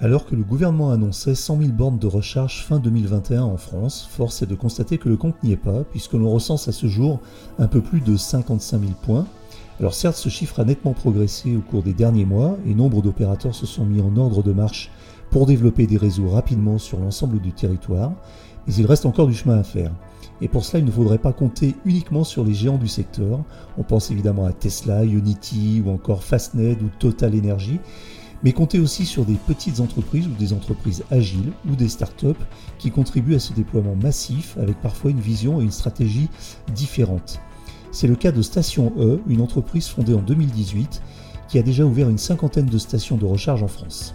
Alors que le gouvernement annonçait 100 000 bornes de recharge fin 2021 en France, force est de constater que le compte n'y est pas, puisque l'on recense à ce jour un peu plus de 55 000 points. Alors certes, ce chiffre a nettement progressé au cours des derniers mois, et nombre d'opérateurs se sont mis en ordre de marche pour développer des réseaux rapidement sur l'ensemble du territoire, mais il reste encore du chemin à faire. Et pour cela, il ne faudrait pas compter uniquement sur les géants du secteur. On pense évidemment à Tesla, Unity ou encore Fastned ou Total Energy, mais comptez aussi sur des petites entreprises ou des entreprises agiles ou des startups qui contribuent à ce déploiement massif avec parfois une vision et une stratégie différentes. C'est le cas de Station E, une entreprise fondée en 2018 qui a déjà ouvert une cinquantaine de stations de recharge en France.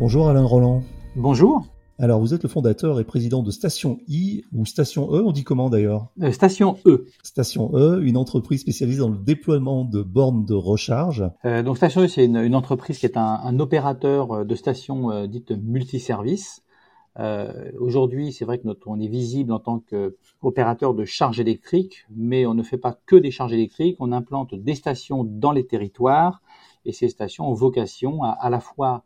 Bonjour Alain Roland. Bonjour. Alors vous êtes le fondateur et président de Station I ou Station E, on dit comment d'ailleurs euh, Station E. Station E, une entreprise spécialisée dans le déploiement de bornes de recharge. Euh, donc Station E, c'est une, entreprise qui est un, opérateur de stations dites multiservices. Aujourd'hui, c'est vrai que notre, on est visible en tant qu'opérateur de charge électrique, mais on ne fait pas que des charges électriques, on implante des stations dans les territoires et ces stations ont vocation à à la fois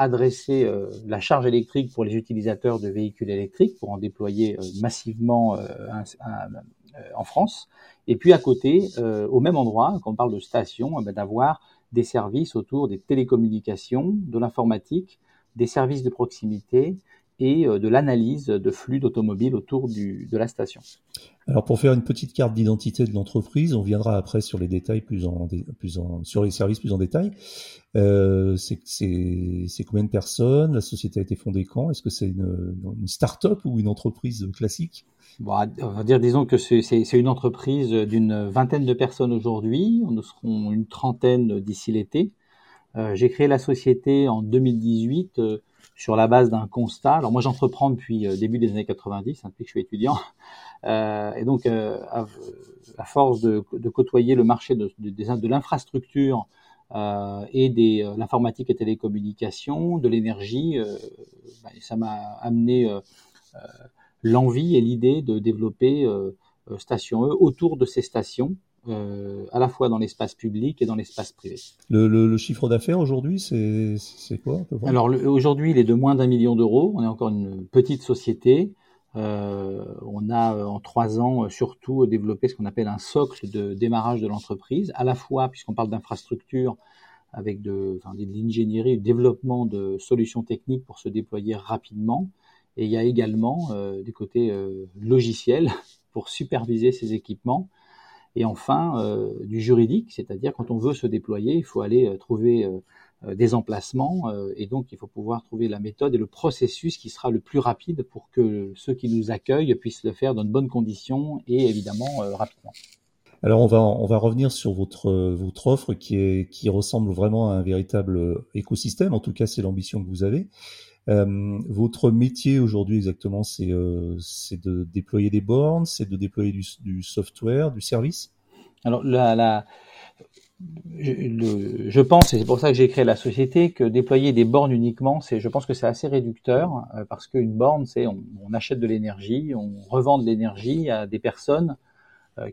adresser euh, la charge électrique pour les utilisateurs de véhicules électriques pour en déployer euh, massivement euh, en France. Et puis à côté, au même endroit, quand on parle de station, eh ben, d'avoir des services autour des télécommunications, de l'informatique, des services de proximité et de l'analyse de flux d'automobiles autour du, de la station. Alors pour faire une petite carte d'identité de l'entreprise, on viendra après sur les détails plus en, plus en sur les services plus en détail. Euh, c'est combien de personnes? La société a été fondée quand? Est-ce que c'est une, une start-up ou une entreprise classique? Bon, On va dire, disons que c'est une entreprise d'une vingtaine de personnes aujourd'hui. Nous serons une trentaine d'ici l'été. Euh, J'ai créé la société en 2018 euh, sur la base d'un constat. Alors moi, j'entreprends depuis euh, début des années 90, hein, depuis que je suis étudiant. Euh, et donc, euh, à, force de, de, côtoyer le marché de, de, de l'infrastructure et euh, l'informatique et télécommunications, de l'énergie, bah, ça m'a amené l'envie et l'idée de développer Station E autour de ces stations. Euh, à la fois dans l'espace public et dans l'espace privé. Le, le, le chiffre d'affaires aujourd'hui, c'est quoi Alors aujourd'hui, il est de moins d'un million d'euros. On est encore une petite société. Euh, on a euh, en trois ans euh, surtout développé ce qu'on appelle un socle de démarrage de l'entreprise, à la fois puisqu'on parle d'infrastructure avec de, enfin, de l'ingénierie, du développement de solutions techniques pour se déployer rapidement, et il y a également des côtés logiciels pour superviser ces équipements, et enfin euh, du juridique, c'est-à-dire quand on veut se déployer, il faut aller trouver euh, des emplacements euh, et donc il faut pouvoir trouver la méthode et le processus qui sera le plus rapide pour que ceux qui nous accueillent puissent le faire dans de bonnes conditions et évidemment euh, rapidement. Alors on va on va revenir sur votre votre offre qui est qui ressemble vraiment à un véritable écosystème. En tout cas, c'est l'ambition que vous avez. Euh, votre métier aujourd'hui exactement, c'est euh, c'est de déployer des bornes, c'est de déployer du, software, du service? Alors je, pense, et c'est pour ça que j'ai créé la société, que déployer des bornes uniquement, je pense que c'est assez réducteur, euh, parce qu'une borne, c'est on, achète de l'énergie, on revend de l'énergie à des personnes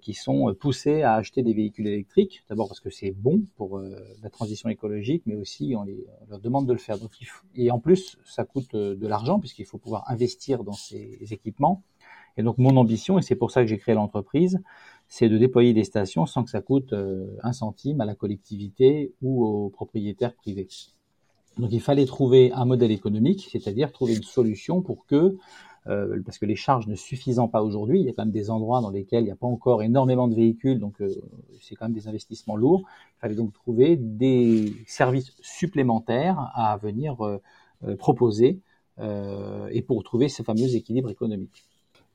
qui sont poussées à acheter des véhicules électriques. D'abord parce que c'est bon pour euh, la transition écologique, mais aussi on, leur demande de le faire. Donc, et en plus, ça coûte euh, de l'argent puisqu'il faut pouvoir investir dans ces équipements. Et donc mon ambition, et c'est pour ça que j'ai créé l'entreprise, c'est de déployer des stations sans que ça coûte euh, un centime à la collectivité ou aux propriétaires privés. Donc il fallait trouver un modèle économique, c'est-à-dire trouver une solution pour que, euh, parce que les charges ne suffisant pas aujourd'hui, il y a quand même des endroits dans lesquels il n'y a pas encore énormément de véhicules, donc euh, c'est quand même des investissements lourds. Il fallait donc trouver des services supplémentaires à venir euh, proposer et pour trouver ce fameux équilibre économique.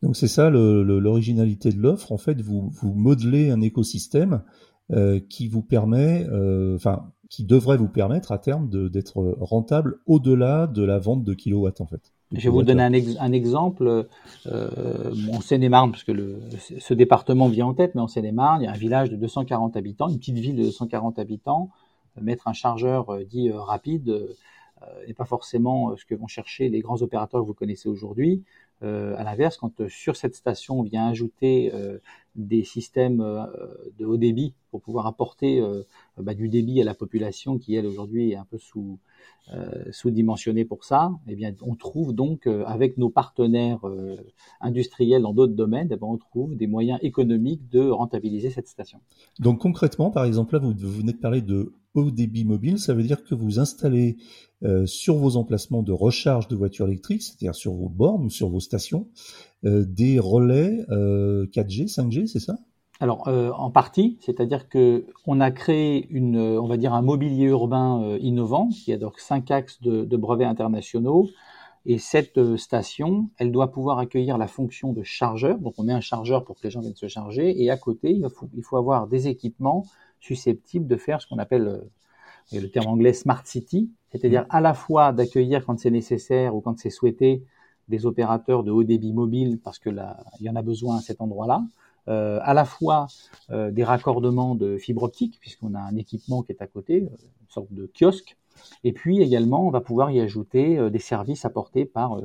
Donc c'est ça l'originalité de l'offre. En fait, vous, vous modelez un écosystème qui vous permet, enfin, qui devrait vous permettre à terme d'être rentable au-delà de la vente de kilowatts en fait. Je vais vous donner un, exemple. Euh, en Seine-et-Marne, parce que le, ce département vient en tête, mais en Seine-et-Marne, il y a un village de 240 habitants, une petite ville de 240 habitants. Mettre un chargeur euh, dit euh, rapide euh, n'est pas forcément ce que vont chercher les grands opérateurs que vous connaissez aujourd'hui. Euh, à l'inverse, quand euh, sur cette station on vient ajouter euh, des systèmes de haut débit pour pouvoir apporter bah, du débit à la population qui elle aujourd'hui est un peu sous sous-dimensionnée pour ça, eh on trouve donc avec nos partenaires industriels dans d'autres domaines, eh ben, on trouve des moyens économiques de rentabiliser cette station. Donc concrètement, par exemple là vous, vous venez de parler de haut débit mobile, ça veut dire que vous installez euh, sur vos emplacements de recharge de voitures électriques, c'est-à-dire sur vos bornes ou sur vos stations, euh, des relais 4G, euh, 5G, c'est ça? Alors en partie, c'est-à-dire que on a créé une, on va dire un mobilier urbain innovant qui a donc cinq axes de, brevets internationaux. Et cette station, elle doit pouvoir accueillir la fonction de chargeur. Donc on met un chargeur pour que les gens viennent se charger. Et à côté, il faut, il faut avoir des équipements susceptibles de faire ce qu'on appelle le terme anglais smart city, c'est-à-dire à la fois d'accueillir quand c'est nécessaire ou quand c'est souhaité des opérateurs de haut débit mobile parce que là, il y en a besoin à cet endroit-là, euh, à la fois euh, des raccordements de fibre optique puisqu'on a un équipement qui est à côté, euh, une sorte de kiosque, et puis également on va pouvoir y ajouter des services apportés par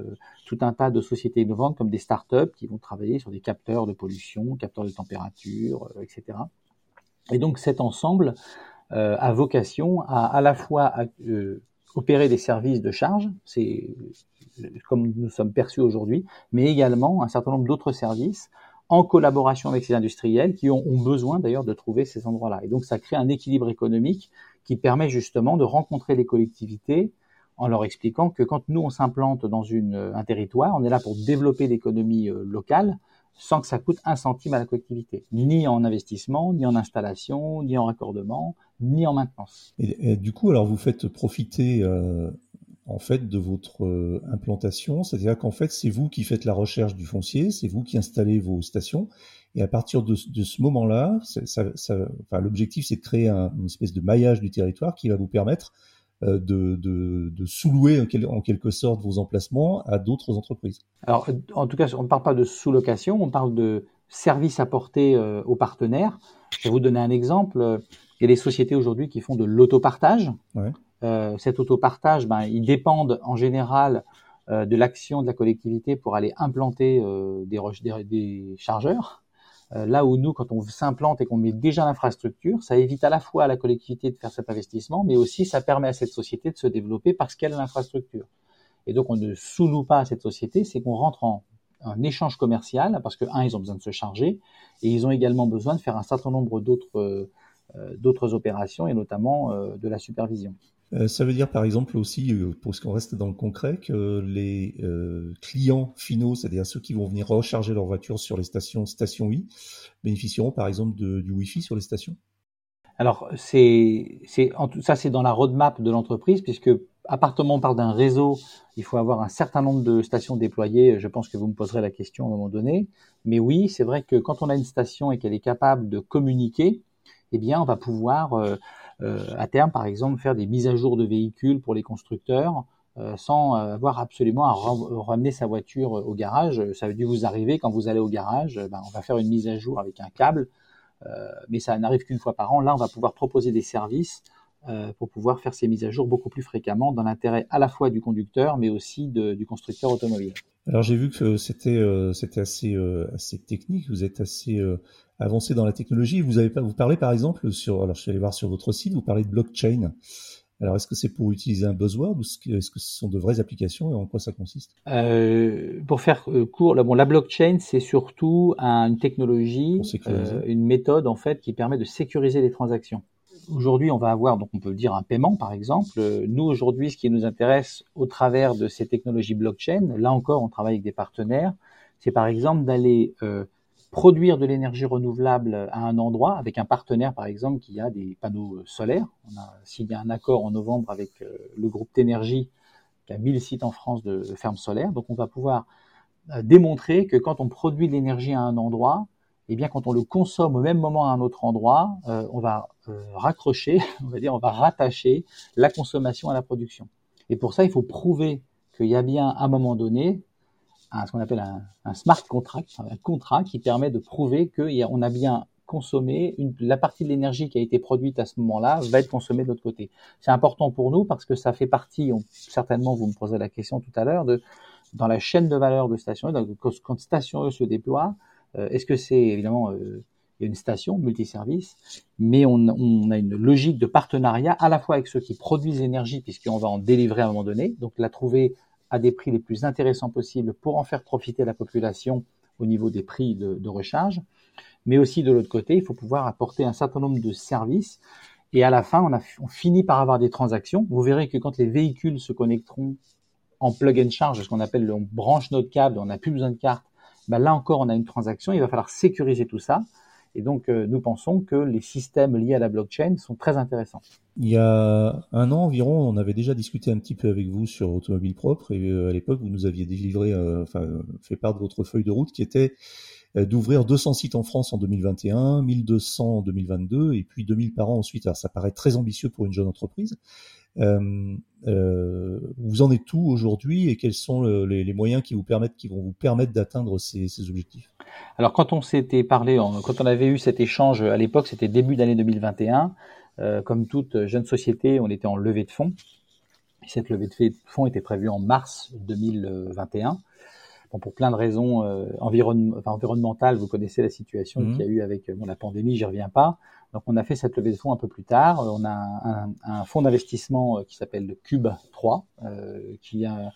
tout un tas de sociétés innovantes comme des startups qui vont travailler sur des capteurs de pollution, capteurs de température, etc. Et donc cet ensemble a vocation à à la fois opérer des services de charge, c'est comme nous sommes perçus aujourd'hui, mais également un certain nombre d'autres services en collaboration avec ces industriels qui ont, besoin d'ailleurs de trouver ces endroits-là. Et donc ça crée un équilibre économique qui permet justement de rencontrer les collectivités en leur expliquant que quand nous on s'implante dans un territoire, on est là pour développer l'économie euh, locale sans que ça coûte un centime à la collectivité, ni en investissement, ni en installation, ni en raccordement, ni en maintenance. Et, du coup, alors vous faites profiter euh, en fait de votre euh, implantation, c'est-à-dire qu'en fait c'est vous qui faites la recherche du foncier, c'est vous qui installez vos stations, et à partir de, de ce moment-là, enfin, l'objectif c'est de créer un, une espèce de maillage du territoire qui va vous permettre euh, de, de, de sous-louer en quelque sorte vos emplacements à d'autres entreprises. Alors, en tout cas, on ne parle pas de sous-location, on parle de services apportés euh, aux partenaires. Je vais vous donner un exemple. Il y a des sociétés aujourd'hui qui font de l'autopartage. Ouais. Euh, cet autopartage, ben, ils dépendent en général euh, de l'action de la collectivité pour aller implanter euh, des, des, des, chargeurs. Là où nous, quand on s'implante et qu'on met déjà l'infrastructure, ça évite à la fois à la collectivité de faire cet investissement, mais aussi ça permet à cette société de se développer parce qu'elle a l'infrastructure. Et donc on ne sous-loue pas à cette société, c'est qu'on rentre en un échange commercial parce que un, ils ont besoin de se charger et ils ont également besoin de faire un certain nombre d'autres euh, d'autres opérations et notamment euh, de la supervision. Euh, ça veut dire par exemple aussi, euh, pour ce qu'on reste dans le concret, que les euh, clients finaux, c'est-à-dire ceux qui vont venir recharger leur voiture sur les stations Station I, bénéficieront par exemple du Wi-Fi sur les stations Alors c'est ça c'est dans la roadmap de l'entreprise puisque où on parle d'un réseau, il faut avoir un certain nombre de stations déployées. Je pense que vous me poserez la question à un moment donné. Mais oui, c'est vrai que quand on a une station et qu'elle est capable de communiquer, eh bien, on va pouvoir à terme, par exemple, faire des mises à jour de véhicules pour les constructeurs euh, sans avoir absolument à ramener sa voiture au garage. Ça a dû vous arriver quand vous allez au garage, ben, on va faire une mise à jour avec un câble, euh, mais ça n'arrive qu'une fois par an. Là, on va pouvoir proposer des services pour pouvoir faire ces mises à jour beaucoup plus fréquemment dans l'intérêt à la fois du conducteur, mais aussi du constructeur automobile. Alors j'ai vu que c'était assez technique. Vous êtes assez avancé dans la technologie. Vous avez vous parlez par exemple sur, alors je suis allé voir sur votre site, vous parlez de blockchain. Alors est-ce que c'est pour utiliser un buzzword ou est-ce que ce sont de vraies applications et en quoi ça consiste? Euh, Pour faire euh, court, bon, la blockchain c'est surtout une technologie, euh, une méthode en fait qui permet de sécuriser les transactions. Aujourd'hui, on va avoir, donc on peut dire un paiement par exemple. Nous aujourd'hui, ce qui nous intéresse au travers de ces technologies blockchain, là encore, on travaille avec des partenaires, c'est par exemple d'aller euh, produire de l'énergie renouvelable à un endroit avec un partenaire par exemple qui a des panneaux solaires. On a signé un accord en novembre avec euh, le groupe Ténergie qui a 1000 sites en France de fermes solaires. Donc on va pouvoir euh, démontrer que quand on produit de l'énergie à un endroit, eh bien, quand on le consomme au même moment à un autre endroit, euh, on va euh, raccrocher, on va dire, on va rattacher la consommation à la production. Et pour ça, il faut prouver qu'il y a bien, à un moment donné, un, ce qu'on appelle un, smart contract, un contrat qui permet de prouver qu'on a bien consommé une, la partie de l'énergie qui a été produite à ce moment-là va être consommée de l'autre côté. C'est important pour nous parce que ça fait partie, certainement vous me posez la question tout à l'heure, de dans la chaîne de valeur de Station E, quand Station E se déploie, euh, est-ce que c'est évidemment euh, une station multiservice, mais on, on, a une logique de partenariat à la fois avec ceux qui produisent l'énergie, puisqu'on va en délivrer à un moment donné, donc la trouver à des prix les plus intéressants possibles pour en faire profiter la population au niveau des prix de, recharge, mais aussi de l'autre côté, il faut pouvoir apporter un certain nombre de services. Et à la fin, on, finit par avoir des transactions. Vous verrez que quand les véhicules se connecteront en plug and charge, ce qu'on appelle on branche notre câble, on n'a plus besoin de carte, ben là encore on a une transaction, il va falloir sécuriser tout ça. Et donc euh, nous pensons que les systèmes liés à la blockchain sont très intéressants. Il y a un an environ, on avait déjà discuté un petit peu avec vous sur Automobile Propre et euh, à l'époque vous nous aviez délivré, euh, enfin fait part de votre feuille de route qui était d'ouvrir 200 sites en France en 2021, 1200 en 2022 et puis 2000 par an ensuite. Alors ça paraît très ambitieux pour une jeune entreprise. Euh, euh, vous en êtes où aujourd'hui et quels sont les, moyens qui vous permettent, qui vont vous permettre d'atteindre ces, objectifs? Alors quand on s'était parlé, quand on avait eu cet échange à l'époque, c'était début d'année 2021. Euh, comme toute jeune société, on était en levée de fonds. cette levée de fonds était prévue en mars 2021. Bon, pour plein de raisons euh, environnementales, vous connaissez la situation mmh. qu'il y a eu avec bon, la pandémie, j'y reviens pas. Donc on a fait cette levée de fonds un peu plus tard. On a un, un fonds d'investissement euh, qui s'appelle le Cube 3, euh, qui, a,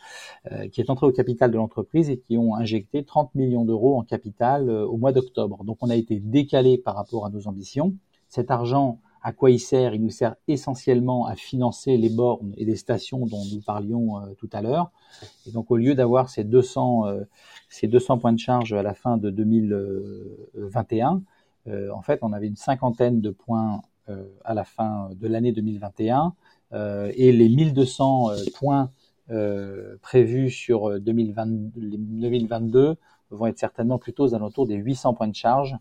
euh, qui est entré au capital de l'entreprise et qui ont injecté 30 millions d'euros en capital euh, au mois d'octobre. Donc on a été décalé par rapport à nos ambitions. Cet argent, à quoi il sert Il nous sert essentiellement à financer les bornes et les stations dont nous parlions tout à l'heure. Et donc au lieu d'avoir ces 200, ces 200 points de charge à la fin de 2021, euh, en fait, on avait une cinquantaine de points euh, à la fin de l'année 2021 euh, et les 1200 points prévus sur 2022 vont être certainement plutôt aux alentours des 800 points de charge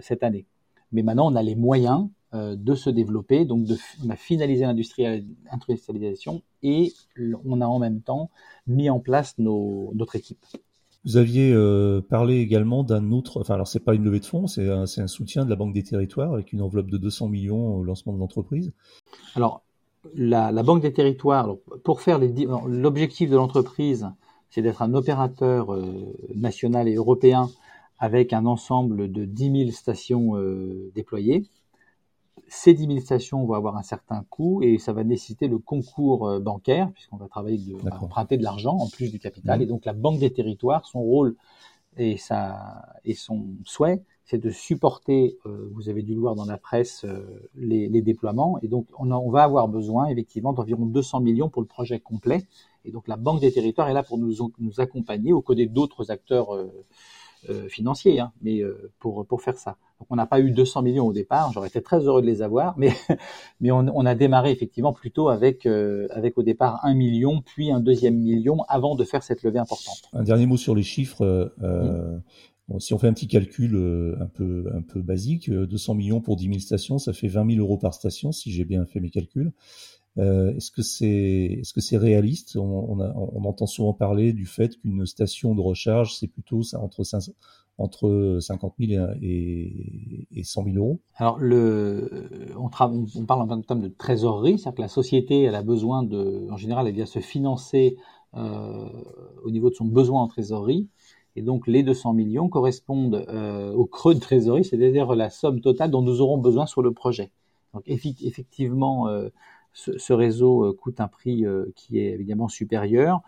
cette année. Mais maintenant, on a les moyens de se développer, donc de, on a finalisé l'industrialisation et on a en même temps mis en place nos, notre équipe. Vous aviez euh, parlé également d'un autre, enfin alors c'est pas une levée de fonds, c'est un, un, soutien de la Banque des Territoires avec une enveloppe de 200 millions au lancement de l'entreprise. Alors la, la, Banque des Territoires, alors, pour faire l'objectif de l'entreprise, c'est d'être un opérateur euh, national et européen avec un ensemble de 10 000 stations euh, déployées ces 10 000 stations vont avoir un certain coût et ça va nécessiter le concours euh, bancaire, puisqu'on va travailler de, emprunter de l'argent en plus du capital. Mmh. Et donc la Banque des territoires, son rôle et, sa, et son souhait, c'est de supporter, euh, vous avez dû le voir dans la presse, euh, les, les, déploiements. Et donc on, on, va avoir besoin effectivement d'environ 200 millions pour le projet complet. Et donc la Banque des territoires est là pour nous, nous accompagner aux côtés d'autres acteurs euh, financiers, hein, mais euh, pour pour faire ça. Donc on n'a pas eu 200 millions au départ. J'aurais été très heureux de les avoir, mais mais on, on a démarré effectivement plutôt avec euh, avec au départ un million, puis un deuxième million avant de faire cette levée importante. Un dernier mot sur les chiffres. Bon, si on fait un petit calcul un peu un peu basique, 200 millions pour 10 000 stations, ça fait 20 000 euros par station, si j'ai bien fait mes calculs. Euh, est-ce que c'est réaliste? On, entend souvent parler du fait qu'une station de recharge c'est plutôt ça, entre 5, entre 50 000 et, et 100 000 euros. Alors on, parle en termes de trésorerie, c'est-à-dire que la société elle a besoin de en général elle vient se financer euh, au niveau de son besoin en trésorerie. Et donc les 200 millions correspondent euh, au creux de trésorerie, c'est-à-dire la somme totale dont nous aurons besoin sur le projet. Donc effectivement, ce, réseau euh, coûte un prix euh, qui est évidemment supérieur.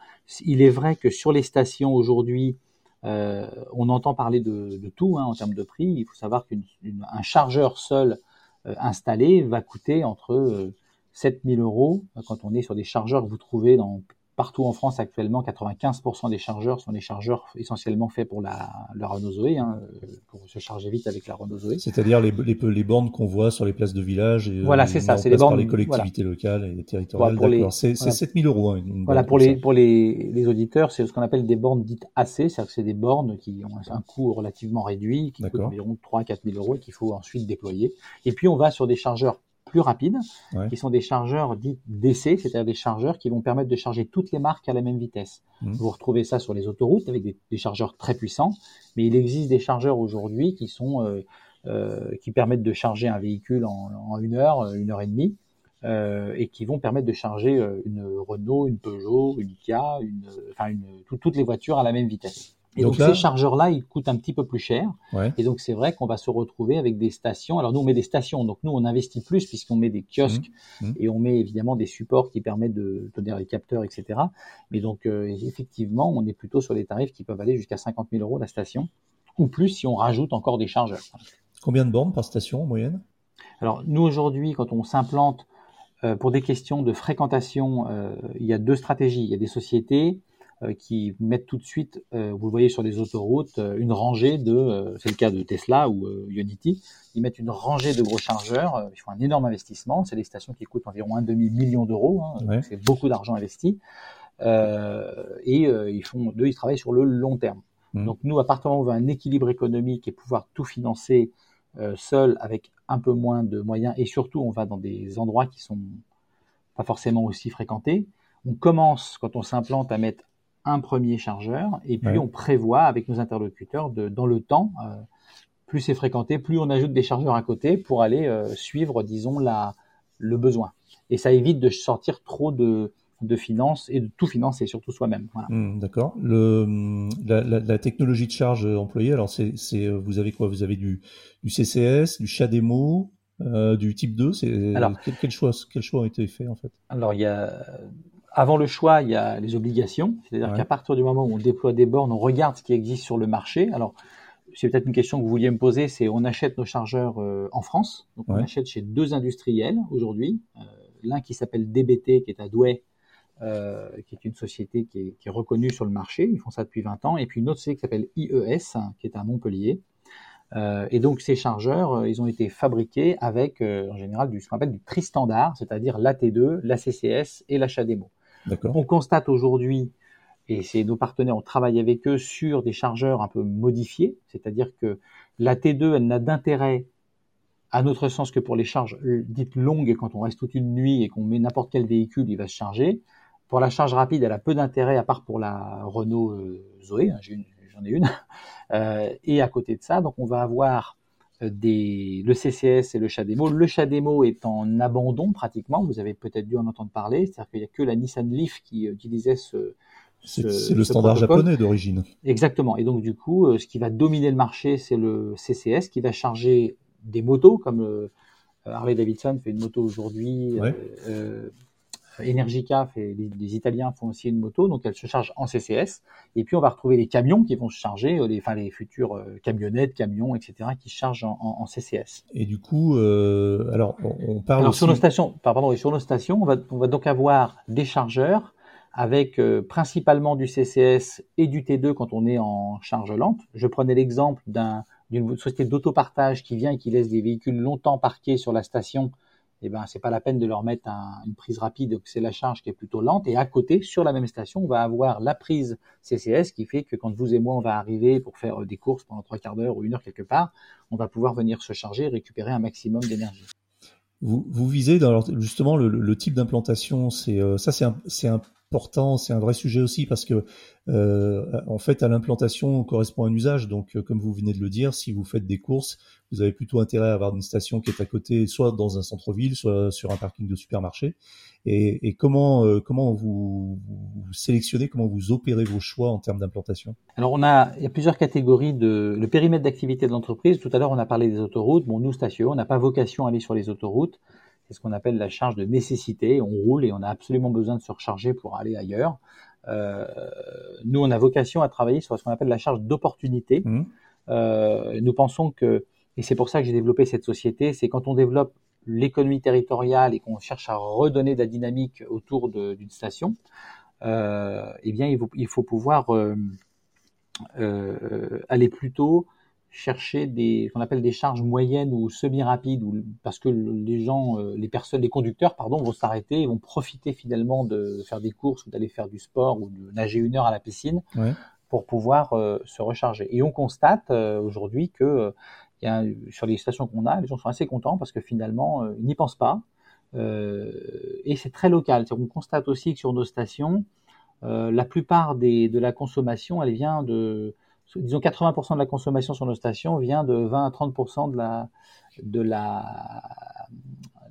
Il est vrai que sur les stations aujourd'hui, euh, on entend parler de, tout hein, en termes de prix. Il faut savoir qu'un chargeur seul installé va coûter entre 7000 euros quand on est sur des chargeurs que vous trouvez dans partout en France actuellement, 95% des chargeurs sont des chargeurs essentiellement faits pour la, la Renault Zoé, hein, pour se charger vite avec la Renault Zoé. C'est-à-dire les, les, les, bornes qu'on voit sur les places de village et voilà, c'est ça, c'est les bornes par les collectivités locales et territoriales. Voilà, D'accord, c'est voilà. 7000 euros. Hein, voilà, pour les, pour les, les auditeurs, c'est ce qu'on appelle des bornes dites AC, c'est-à-dire que c'est des bornes qui ont un coût relativement réduit, qui coûtent environ 3-4 000 euros et qu'il faut ensuite déployer. Et puis on va sur des chargeurs plus rapides, Ouais. qui sont des chargeurs dits DC, c'est-à-dire des chargeurs qui vont permettre de charger toutes les marques à la même vitesse. Mhm. Vous retrouvez ça sur les autoroutes avec des, des chargeurs très puissants, mais il existe des chargeurs aujourd'hui qui sont euh, euh, qui permettent de charger un véhicule en, en une heure, une heure et demie, euh, et qui vont permettre de charger euh, une Renault, une Peugeot, une Kia, une, enfin une, tout- toutes les voitures à la même vitesse. Et Donc donc, là- ces chargeurs-là, ils coûtent un petit peu plus cher. Ouais. Et donc c'est vrai qu'on va se retrouver avec des stations. Alors nous on met des stations, donc nous on investit plus puisqu'on met des kiosques Mmh. Mmh. et on met évidemment des supports qui permettent de donner les capteurs, etc. Mais donc euh, effectivement on est plutôt sur des tarifs qui peuvent aller jusqu'à 50 000 euros la station ou plus si on rajoute encore des chargeurs. Combien de bornes par station en moyenne? Alors nous aujourd'hui quand on s'implante euh, pour des questions de fréquentation, euh, il y a deux stratégies. Il y a des sociétés qui mettent tout de suite, euh, vous le voyez sur les autoroutes, euh, une rangée de, euh, c'est le cas de Tesla ou euh, Ionity, ils mettent une rangée de gros chargeurs, euh, ils font un énorme investissement, c'est des stations qui coûtent environ un demi million d'euros, hein, Ouais. c'est beaucoup d'argent investi, Euh, et euh, ils font, deux, ils travaillent sur le long terme. Mhm. Donc nous, à partir du moment où on veut un équilibre économique et pouvoir tout financer euh, seul avec un peu moins de moyens, et surtout on va dans des endroits qui sont pas forcément aussi fréquentés, on commence quand on s'implante à mettre un premier chargeur et puis Ouais. on prévoit avec nos interlocuteurs de, dans le temps, euh, plus c'est fréquenté, plus on ajoute des chargeurs à côté pour aller euh, suivre, disons, la, le besoin. Et ça évite de sortir trop de, de finances et de tout financer, surtout soi-même. Voilà. Hmm, D'accord. La, la, la technologie de charge euh, employée, alors c'est vous avez quoi? Vous avez du du CCS, du CHAdeMO, euh, du Type 2. C'est quel, quel choix quel choix a été fait en fait? Alors, il y a, avant le choix, il y a les obligations. C'est-à-dire Ouais. qu'à partir du moment où on déploie des bornes, on regarde ce qui existe sur le marché. Alors, c'est peut-être une question que vous vouliez me poser, c'est on achète nos chargeurs euh, en France. Donc, on achète chez deux industriels aujourd'hui. Euh, L'un qui s'appelle DBT, qui est à Douai, euh, qui est une société qui est, qui est reconnue sur le marché. Ils font ça depuis 20 ans. Et puis une autre société qui s'appelle IES, qui est à Montpellier. Euh, et donc ces chargeurs, euh, ils ont été fabriqués avec euh, en général du ce qu'on appelle du tri-standard, c'est-à-dire l'AT2, la CCS et l'achat démo. On constate aujourd'hui, et c'est nos partenaires, on travaille avec eux sur des chargeurs un peu modifiés, c'est-à-dire que la T2, elle n'a d'intérêt à notre sens que pour les charges euh, dites longues, quand on reste toute une nuit et qu'on met n'importe quel véhicule, il va se charger. Pour la charge rapide, elle a peu d'intérêt, à part pour la Renault euh, Zoé, hein, j'en ai une. Euh, et à côté de ça, donc on va avoir des, le CCS et le CHAdeMO. Le CHAdeMO est en abandon pratiquement, vous avez peut-être dû en entendre parler, c'est-à-dire qu'il n'y a que la Nissan Leaf qui euh, utilisait ce, C'est ce- c'est le standard protocole. japonais d'origine. Exactement. Et donc du coup, euh, ce qui va dominer le marché, c'est le CCS qui va charger des motos, comme euh, Harley Davidson fait une moto aujourd'hui, Ouais. euh, euh, Energica fait, les, les Italiens font aussi une moto, donc elle se charge en CCS. Et puis on va retrouver les camions qui vont se charger, euh, les, enfin les futures euh, camionnettes, camions, etc., qui se chargent en, en- en CCS. Et du coup, euh, alors on, on parle Alors aussi. sur nos stations, pardon, sur nos stations, on va, on va donc avoir des chargeurs avec euh, principalement du CCS et du T2 quand on est en charge lente. Je prenais l'exemple d'un- d'une société d'autopartage qui vient et qui laisse des véhicules longtemps parqués sur la station. Eh ben, c'est pas la peine de leur mettre un- une prise rapide, c'est la charge qui est plutôt lente. Et à côté, sur la même station, on va avoir la prise CCS qui fait que quand vous et moi on va arriver pour faire euh, des courses pendant trois quarts d'heure ou une heure quelque part, on va pouvoir venir se charger et récupérer un maximum d'énergie. Vous, vous visez justement le, type d'implantation. Euh, ça, c'est important, c'est un vrai sujet aussi parce que euh, en fait, à l'implantation correspond un usage. Donc, comme vous venez de le dire, si vous faites des courses, vous avez plutôt intérêt à avoir une station qui est à côté, soit dans un centre-ville, soit sur un parking de supermarché. Et, et comment euh, comment vous, vous sélectionnez, comment vous opérez vos choix en termes d'implantation? Alors on a, il y a plusieurs catégories de le périmètre d'activité de l'entreprise. Tout à l'heure on a parlé des autoroutes. Bon nous station, on n'a pas vocation à aller sur les autoroutes. C'est ce qu'on appelle la charge de nécessité. On roule et on a absolument besoin de se recharger pour aller ailleurs. Euh, nous on a vocation à travailler sur ce qu'on appelle la charge d'opportunité. Mhm. Euh, nous pensons que et c'est pour ça que j'ai développé cette société, c'est quand on développe l'économie territoriale et qu'on cherche à redonner de la dynamique autour d'une station, eh bien, il faut, il faut pouvoir aller plutôt chercher des qu'on appelle des charges moyennes ou semi-rapides parce que les gens les personnes les conducteurs pardon vont s'arrêter et vont profiter finalement de faire des courses ou d'aller faire du sport ou de nager une heure à la piscine ouais pour pouvoir euh, se recharger. Et on constate euh, aujourd'hui que euh, sur les stations qu'on a, les gens sont assez contents parce que finalement, ils n'y pensent pas. et c'est très local. On constate aussi que sur nos stations, la plupart des, de la consommation, elle vient de, disons 80% de la consommation sur nos stations vient de 20 à 30% de la, de la,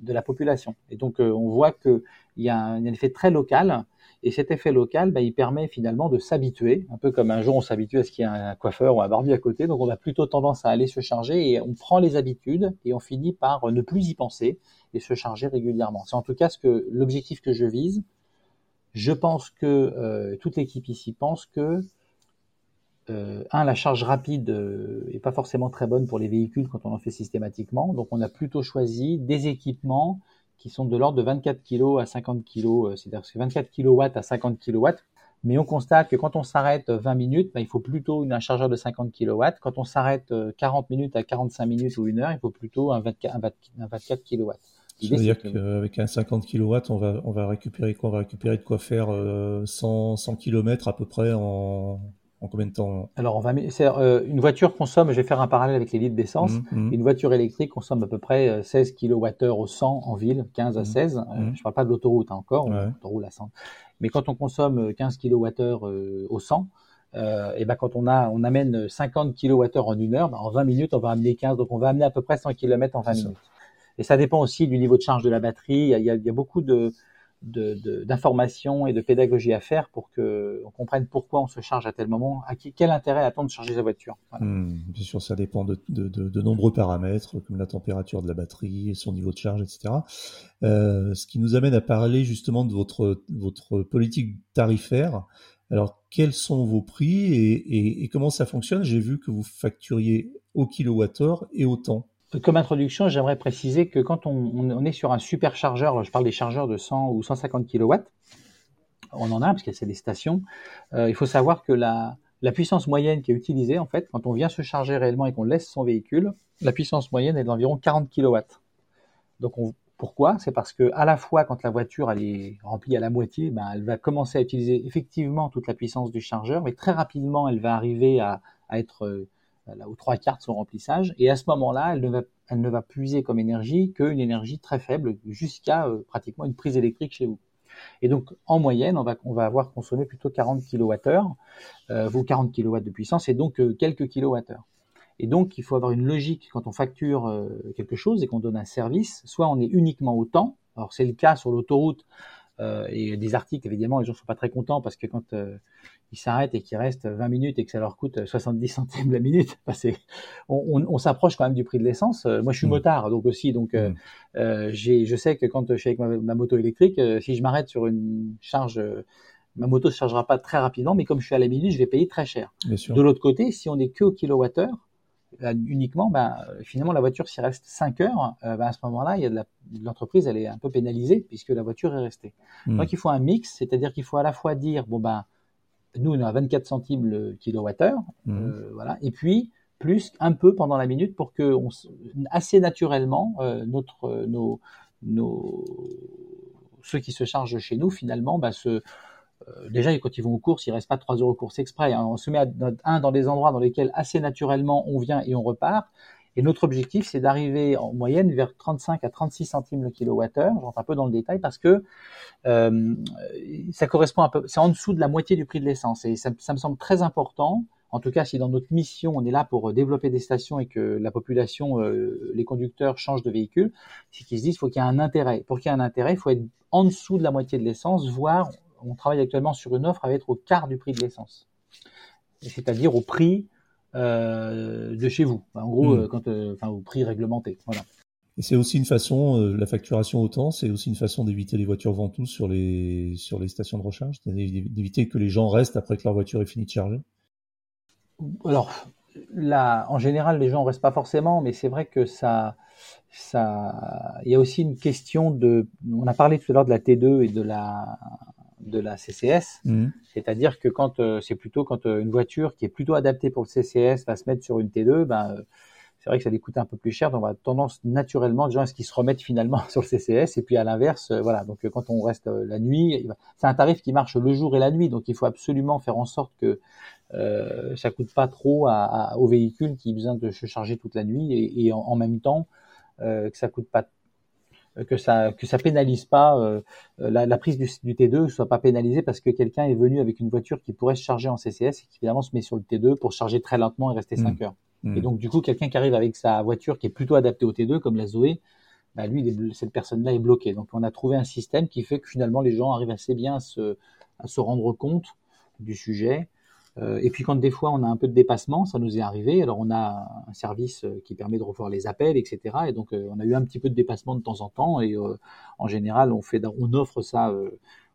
de la population. Et donc, on voit qu'il y, a un effet très local et cet effet local, bah, il permet finalement de s'habituer, un peu comme un jour on s'habitue à ce qu'il y a un coiffeur ou un barbier à côté, donc on a plutôt tendance à aller se charger et on prend les habitudes et on finit par ne plus y penser et se charger régulièrement. C'est en tout cas l'objectif que je vise. Je pense que euh, toute l'équipe ici pense que euh, un, la charge rapide euh, pas forcément très bonne pour les véhicules quand on en fait systématiquement, donc on a plutôt choisi des équipements qui sont de l'ordre de 24 kg à 50 kg, euh, c'est-à-dire que 24 kW à 50 kW. Mais on constate que quand on s'arrête 20 minutes, ben, il faut plutôt un chargeur de 50 kW. Quand on s'arrête 40 euh, minutes à 45 minutes ou une heure, il faut plutôt un 24, un 24 kW. Ça veut dire qu'avec un 50 kW, on va, on va récupérer quoi? On va récupérer de quoi faire 100, 100 km à peu près en, combien de temps Alors, on va, euh, une voiture consomme, je vais faire un parallèle avec les litres d'essence, mmh, mmh. une voiture électrique consomme à peu près 16 kWh au 100 en ville, 15 à 16. Mmh, euh, je ne parle pas de l'autoroute hein, encore, on roule à 100. Mais quand on consomme 15 kWh euh, au 100, et ben quand on a on amène 50 kWh en une heure, ben en 20 minutes on va amener 15, donc on va amener à peu près 100 km en 20 minutes. Et ça dépend aussi du niveau de charge de la batterie. Il y a, il y a beaucoup de, d'information et de pédagogie à faire pour que on comprenne pourquoi on se charge à tel moment, à quel intérêt attend de charger sa voiture. Hmm, bien sûr, ça dépend de, de, de, nombreux paramètres comme la température de la batterie, son niveau de charge, etc. Euh, ce qui nous amène à parler justement de votre votre politique tarifaire. Alors, quels sont vos prix et, et, et comment ça fonctionne? J'ai vu que vous facturiez au kilowattheure et au temps comme introduction, j'aimerais préciser que quand on, est sur un superchargeur, je parle des chargeurs de 100 ou 150 kW, on en a parce que c'est des stations. Euh, il faut savoir que la, puissance moyenne qui est utilisée, en fait, quand on vient se charger réellement et qu'on laisse son véhicule, la puissance moyenne est d'environ 40 kW. Donc pourquoi? C'est parce que à la fois quand la voiture elle est remplie à la moitié, ben, elle va commencer à utiliser effectivement toute la puissance du chargeur, mais très rapidement elle va arriver à, à être euh, là où trois quarts de son remplissage, et à ce moment-là, elle ne va, elle ne va puiser comme énergie qu'une énergie très faible, jusqu'à euh, pratiquement une prise électrique chez vous. Et donc, en moyenne, on va, on va avoir consommé plutôt 40 kWh, euh, vos 40 kW de puissance, et donc euh, quelques kWh. Et donc, il faut avoir une logique quand on facture euh, quelque chose et qu'on donne un service, soit on est uniquement au temps, alors c'est le cas sur l'autoroute, euh, et des articles, évidemment, les gens ne sont pas très contents parce que quand euh, ils s'arrêtent et qu'il reste 20 minutes et que ça leur coûte 70 centimes la minute, on, on, on s'approche quand même du prix de l'essence. Euh, moi, je suis mmh. motard, donc aussi, donc mmh. euh, je sais que quand je suis avec ma, moto électrique, si je m'arrête sur une charge ma moto se chargera pas très rapidement, mais comme je suis à la minute, je vais payer très cher. De l'autre côté, si on est que au kilowattheure, uniquement, ben, finalement, la voiture, s'il reste 5 heures, ben, à ce moment-là, il y a de l'entreprise, elle est un peu pénalisée puisque la voiture est restée. Hmm. Donc, il faut un mix, c'est-à-dire qu'il faut à la fois dire, bon, ben, nous, on est à 24 centimes le kilowattheure, euh, voilà, et puis, plus un peu pendant la minute pour que on, assez naturellement, euh, notre, nos, nos, ceux qui se chargent chez nous, finalement, ben, se, euh, déjà, quand ils vont aux courses, ils restent pas trois heures aux courses exprès. Hein. On se met à, un dans des endroits dans lesquels assez naturellement on vient et on repart. Et notre objectif, c'est d'arriver en moyenne vers 35 à 36 centimes le kilowattheure. J'entre un peu dans le détail parce que euh, ça correspond un peu, c'est en dessous de la moitié du prix de l'essence. Et ça, me semble très important. En tout cas, si dans notre mission, on est là pour développer des stations et que la population, euh, les conducteurs changent de véhicule, c'est qu'ils se disent qu'il faut qu'il y ait un intérêt. Pour qu'il y ait un intérêt, il faut être en dessous de la moitié de l'essence, voire on travaille actuellement sur une offre à être au quart du prix de l'essence. C'est-à-dire au prix euh, de chez vous. En gros, hmm. euh, quand, euh, enfin, au prix réglementé. Voilà. Et c'est aussi une façon, la facturation au temps, c'est aussi une façon d'éviter les voitures ventouses sur les, sur les stations de recharge, d'éviter que les gens restent après que leur voiture est finie de charger. Alors, là, en général, les gens ne restent pas forcément, mais c'est vrai que ça, ça, il y a aussi une question de, on a parlé tout à l'heure de la T2 et de la, de la CCS. Mhm. C'est-à-dire que quand euh, c'est plutôt quand euh, une voiture qui est plutôt adaptée pour le CCS va se mettre sur une T2, ben euh, c'est vrai que ça les coûte un peu plus cher, donc on va tendance naturellement des gens à ce qu'ils se remettent finalement sur le CCS et puis à l'inverse, voilà. Donc quand on reste la nuit, c'est un tarif qui marche le jour et la nuit, donc il faut absolument faire en sorte que euh, ça coûte pas trop à, à- au véhicule qui a besoin de se charger toute la nuit et, et en, en même temps que ça coûte pas que ça que ça pénalise pas euh, la, la prise du, du T2 soit pas pénalisée parce que quelqu'un est venu avec une voiture qui pourrait se charger en CCS et qui finalement se met sur le T2 pour charger très lentement et rester Mm. 5 heures. Mhm. Et donc du coup quelqu'un qui arrive avec sa voiture qui est plutôt adaptée au T2 comme la Zoé, bah, lui est cette personne-là est bloquée. Donc on a trouvé un système qui fait que finalement les gens arrivent assez bien à se à se rendre compte du sujet. Euh, et puis quand des fois on a un peu de dépassement, ça nous est arrivé. Alors on a un service euh, qui permet de revoir les appels, etc. Et donc euh, on a eu un petit peu de dépassement de temps en temps. Et en général, on fait, on offre ça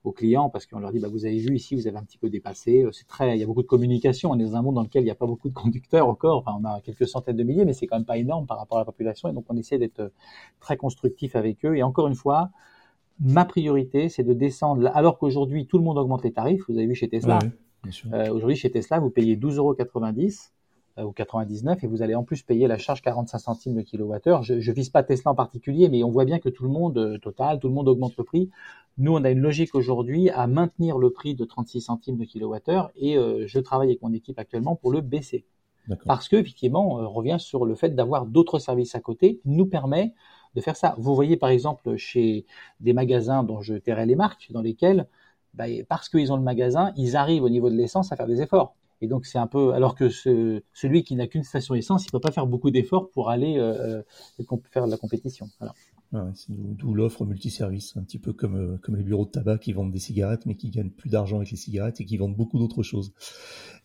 aux clients parce qu'on leur dit, bah, vous avez vu ici, vous avez un petit peu dépassé. C'est très, il y a beaucoup de communication. On est dans un monde dans lequel il n'y a pas beaucoup de conducteurs encore. Enfin, on a quelques centaines de milliers, mais c'est quand même pas énorme par rapport à la population. Et donc on essaie d'être très constructif avec eux. Et encore une fois. Ma priorité, c'est de descendre, alors qu'aujourd'hui tout le monde augmente les tarifs. Vous avez vu chez Tesla. Euh, Aujourd'hui, chez Tesla, vous payez 12,90 euros euh, ou 99 et vous allez en plus payer la charge 45 centimes le kilowattheure. Je, je vise pas Tesla en particulier, mais on voit bien que tout le monde, euh, total, tout le monde augmente le prix. Nous, on a une logique aujourd'hui à maintenir le prix de 36 centimes le kilowattheure et euh, je travaille avec mon équipe actuellement pour le baisser. Parce que, effectivement, on revient sur le fait d'avoir d'autres services à côté qui nous permet de faire ça. Vous voyez, par exemple, chez des magasins dont je tairai les marques, dans lesquels, bah, parce qu'ils ont le magasin, ils arrivent au niveau de l'essence à faire des efforts. Et donc, c'est un peu, alors que ce, celui qui n'a qu'une station essence, il peut pas faire beaucoup d'efforts pour aller euh, euh, faire de la compétition. Ouais, c'est d'où l'offre multiservice, un petit peu comme, euh, comme les bureaux de tabac qui vendent des cigarettes mais qui gagnent plus d'argent avec les cigarettes et qui vendent beaucoup d'autres choses.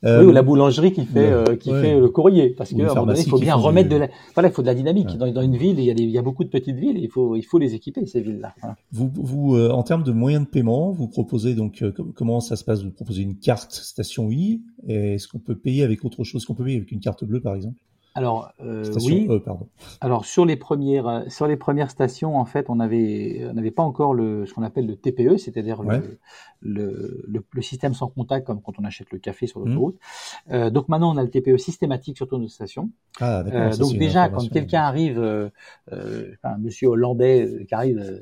Euh, oui, ou la boulangerie qui fait, euh, qui ouais. fait le courrier. Parce Ou que, les à un moment donné, il faut bien du- remettre de la, voilà, il faut de la dynamique. Ouais. Dans, dans une ville, il y, a des, il y a beaucoup de petites villes et il faut, il faut les équiper, ces villes-là. Voilà. Vous, vous euh, en termes de moyens de paiement, vous proposez donc euh, com- comment ça se passe? Vous proposez une carte station I. Est-ce qu'on peut payer avec autre chose? Qu'on peut payer avec une carte bleue par exemple? Alors, euh, oui. E, pardon. Alors sur les premières euh, sur les premières stations en fait on avait on n'avait pas encore le ce qu'on appelle le TPE c'est-à-dire Ouais. le, le, le système sans contact comme quand on achète le café sur Mmh. l'autoroute. Euh, donc maintenant on a le TPE systématique sur toutes nos stations. Ah. Euh, donc déjà quand quelqu'un arrive euh, euh, un monsieur hollandais euh, qui arrive euh,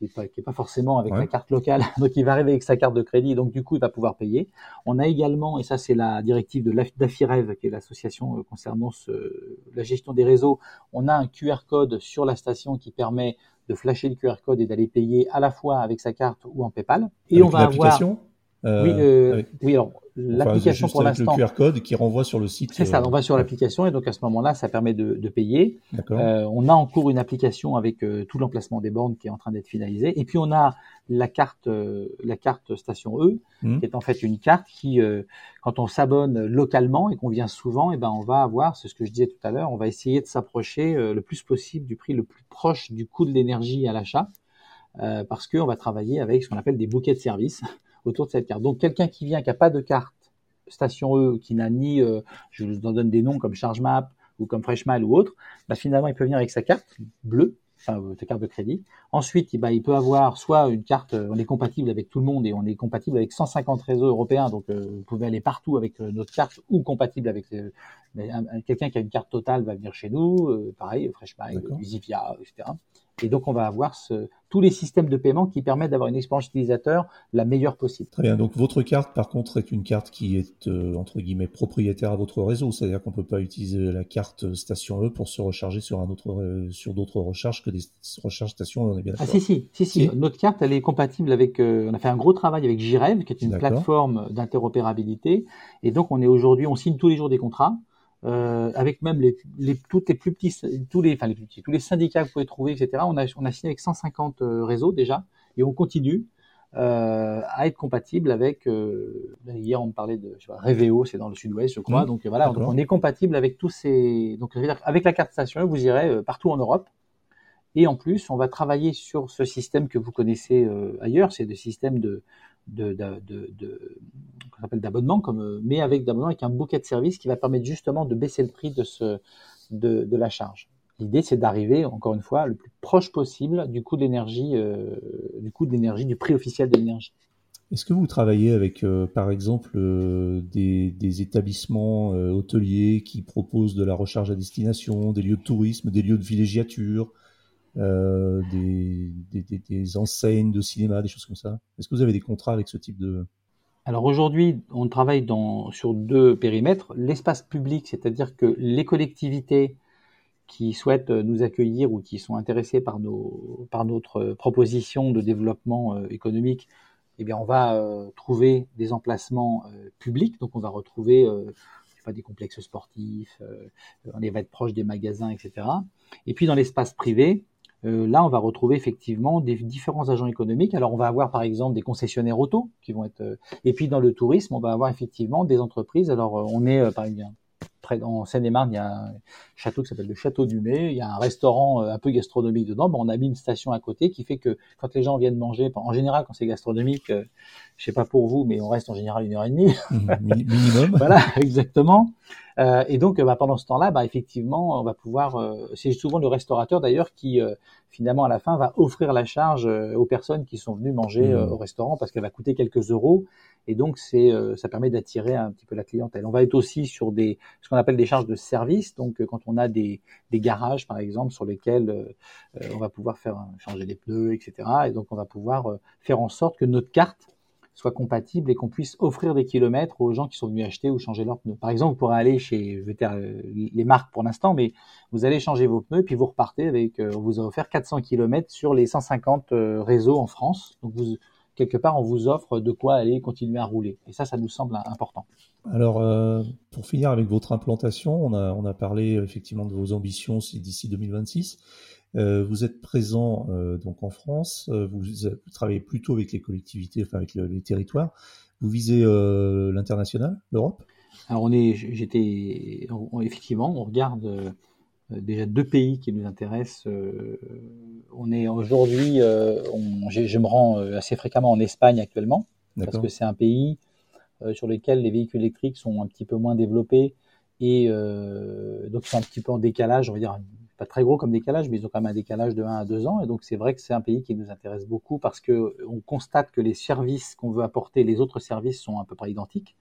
qui est pas, pas forcément avec Ouais. la carte locale, donc il va arriver avec sa carte de crédit, donc du coup il va pouvoir payer. On a également, et ça c'est la directive de d'Afirev, qui est l'association euh, concernant ce, la gestion des réseaux, on a un QR code sur la station qui permet de flasher le QR code et d'aller payer à la fois avec sa carte ou en PayPal. Et Avec on va avoir, oui, euh, avec- oui alors l'application pour l'instant, le QR code qui renvoie sur le site. c'est ça, euh, on va sur l'application et donc à ce moment-là ça permet de, de payer. Euh, on a en cours une application avec euh, tout l'emplacement des bornes qui est en train d'être finalisé. Et puis on a la carte, euh, la carte station E, Hmm. qui est en fait une carte qui, euh, quand on s'abonne localement et qu'on vient souvent, et ben on va avoir, c'est ce que je disais tout à l'heure, on va essayer de s'approcher euh, le plus possible du prix le plus proche du coût de l'énergie à l'achat, euh, parce qu'on va travailler avec ce qu'on appelle des bouquets de services autour de cette carte. Donc quelqu'un qui vient qui a pas de carte station E, qui n'a ni, euh, je vous en donne des noms comme ChargeMap ou comme FreshMail ou autre, bah, finalement il peut venir avec sa carte bleue, enfin euh, sa carte de crédit. Ensuite, bah, il peut avoir soit une carte, euh, on est compatible avec tout le monde et on est compatible avec 150 réseaux européens, donc euh, vous pouvez aller partout avec euh, notre carte ou compatible avec euh, quelqu'un qui a une carte totale va venir chez nous, euh, pareil, FreshMail, D'accord. Visivia, etc. Et donc on va avoir ce, tous les systèmes de paiement qui permettent d'avoir une expérience utilisateur la meilleure possible. Très bien. Donc votre carte, par contre, est une carte qui est euh, entre guillemets propriétaire à votre réseau, c'est-à-dire qu'on peut pas utiliser la carte station E pour se recharger sur un autre euh, sur d'autres recharges que des recharges station. E, On est bien Ah d'accord. si si si si. Si. Notre carte elle est compatible avec. euh, on a fait un gros travail avec Jirev qui est une plateforme d'interopérabilité et donc on est aujourd'hui on signe tous les jours des contrats. Euh, avec même les, les toutes les plus petits tous les enfin les plus petits tous les syndicats que vous pouvez trouver etc. On a on a signé avec 150 euh, réseaux déjà et on continue euh, à être compatible avec. Euh, hier on me parlait de je sais pas, Reveo c'est dans le sud-ouest je crois Mmh. donc euh, voilà donc on est compatible avec tous ces donc avec la carte station vous irez euh, partout en Europe et en plus, on va travailler sur ce système que vous connaissez euh, ailleurs, c'est le système de, de, de, d'abonnement, comme, euh, mais avec d'abonnement avec un bouquet de services qui va permettre justement de baisser le prix de, ce, de, de la charge. L'idée, c'est d'arriver, encore une fois, le plus proche possible du coût de l'énergie, euh, du coût de l'énergie, du prix officiel de l'énergie. Est-ce que vous travaillez avec, par exemple, des, établissements hôteliers qui proposent de la recharge à destination, des lieux de tourisme, des lieux de villégiature, des, des, enseignes de cinéma, des choses comme ça Est-ce que vous avez des contrats avec ce type de, alors aujourd'hui, on travaille sur deux périmètres. L'espace public, c'est-à-dire que les collectivités qui souhaitent nous accueillir ou qui sont intéressées par, nos, par notre proposition de développement euh, économique, eh bien, on va euh, trouver des emplacements euh, publics. Donc, on va retrouver des complexes sportifs, on va être proche des magasins, etc. Et puis, dans l'espace privé, euh, là, on va retrouver effectivement des différents agents économiques. Alors, on va avoir par exemple des concessionnaires auto qui vont être. Euh, et puis dans le tourisme, on va avoir effectivement des entreprises. Alors, euh, on est par exemple près en Seine-et-Marne, il y a un château qui s'appelle le Château du Mai. Il y a un restaurant un peu gastronomique dedans. Bon, on a mis une station à côté qui fait que quand les gens viennent manger, en général, quand c'est gastronomique, je sais pas pour vous, mais on reste en général une heure et demie mmh, minimum. voilà, exactement. Euh, et donc, bah, pendant ce temps-là, bah, effectivement, on va pouvoir. Euh, c'est souvent le restaurateur d'ailleurs qui, euh, finalement, à la fin, va offrir la charge aux personnes qui sont venues manger mmh. au restaurant parce qu'elle va coûter quelques euros. Et donc, c'est, ça permet d'attirer un petit peu la clientèle. On va être aussi sur des, ce qu'on appelle des charges de service. Donc, quand on a des, des garages, par exemple, sur lesquels on va pouvoir faire changer les pneus, etc. Et donc, on va pouvoir faire en sorte que notre carte soit compatible et qu'on puisse offrir des kilomètres aux gens qui sont venus acheter ou changer leurs pneus. Par exemple, vous pourrez aller chez, je vais dire euh, les marques pour l'instant, mais vous allez changer vos pneus puis vous repartez avec, euh, on vous a offert 400 kilomètres sur les 150 euh, réseaux en France. Donc quelque part, on vous offre de quoi aller continuer à rouler. Et ça, ça nous semble important. Alors, pour finir avec votre implantation, on a parlé effectivement de vos ambitions d'ici 2026. Euh, vous êtes présent euh, donc en France, euh, vous, travaillez plutôt avec les collectivités, enfin avec les territoires. Vous visez l'international, l'Europe? Alors on est, j'étais, effectivement, on regarde déjà deux pays qui nous intéressent. on est aujourd'hui, je me rends assez fréquemment en Espagne actuellement parce que c'est un pays sur lequel les véhicules électriques sont un petit peu moins développés et donc sont un petit peu en décalage, on va dire pas très gros comme décalage, mais ils ont quand même un décalage de 1 à 2 ans. Et donc, c'est vrai que c'est un pays qui nous intéresse beaucoup parce que on constate que les services qu'on veut apporter, les autres services sont à peu près identiques.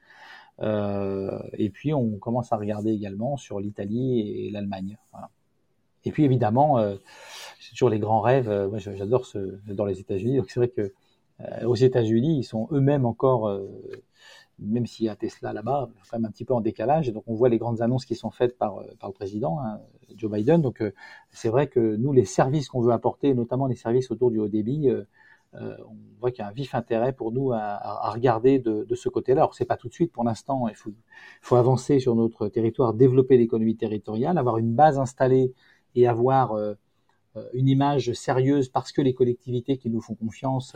Euh, et puis, on commence à regarder également sur l'Italie et l'Allemagne. Et puis, évidemment, euh, c'est toujours les grands rêves. Euh, moi, j'adore ce, j'adore les États-Unis. Donc, c'est vrai que euh, aux États-Unis, ils sont eux-mêmes encore euh, même s'il y a Tesla là-bas, quand même un petit peu en décalage. Et donc on voit les grandes annonces qui sont faites par, euh, par le président, hein, Joe Biden. Donc euh, c'est vrai que nous, les services qu'on veut apporter, notamment les services autour du haut débit, euh, on voit qu'il y a un vif intérêt pour nous à, regarder de, de, ce côté-là. Alors c'est pas tout de suite pour l'instant, il faut, faut avancer sur notre territoire, développer l'économie territoriale, avoir une base installée et avoir une image sérieuse parce que les collectivités qui nous font confiance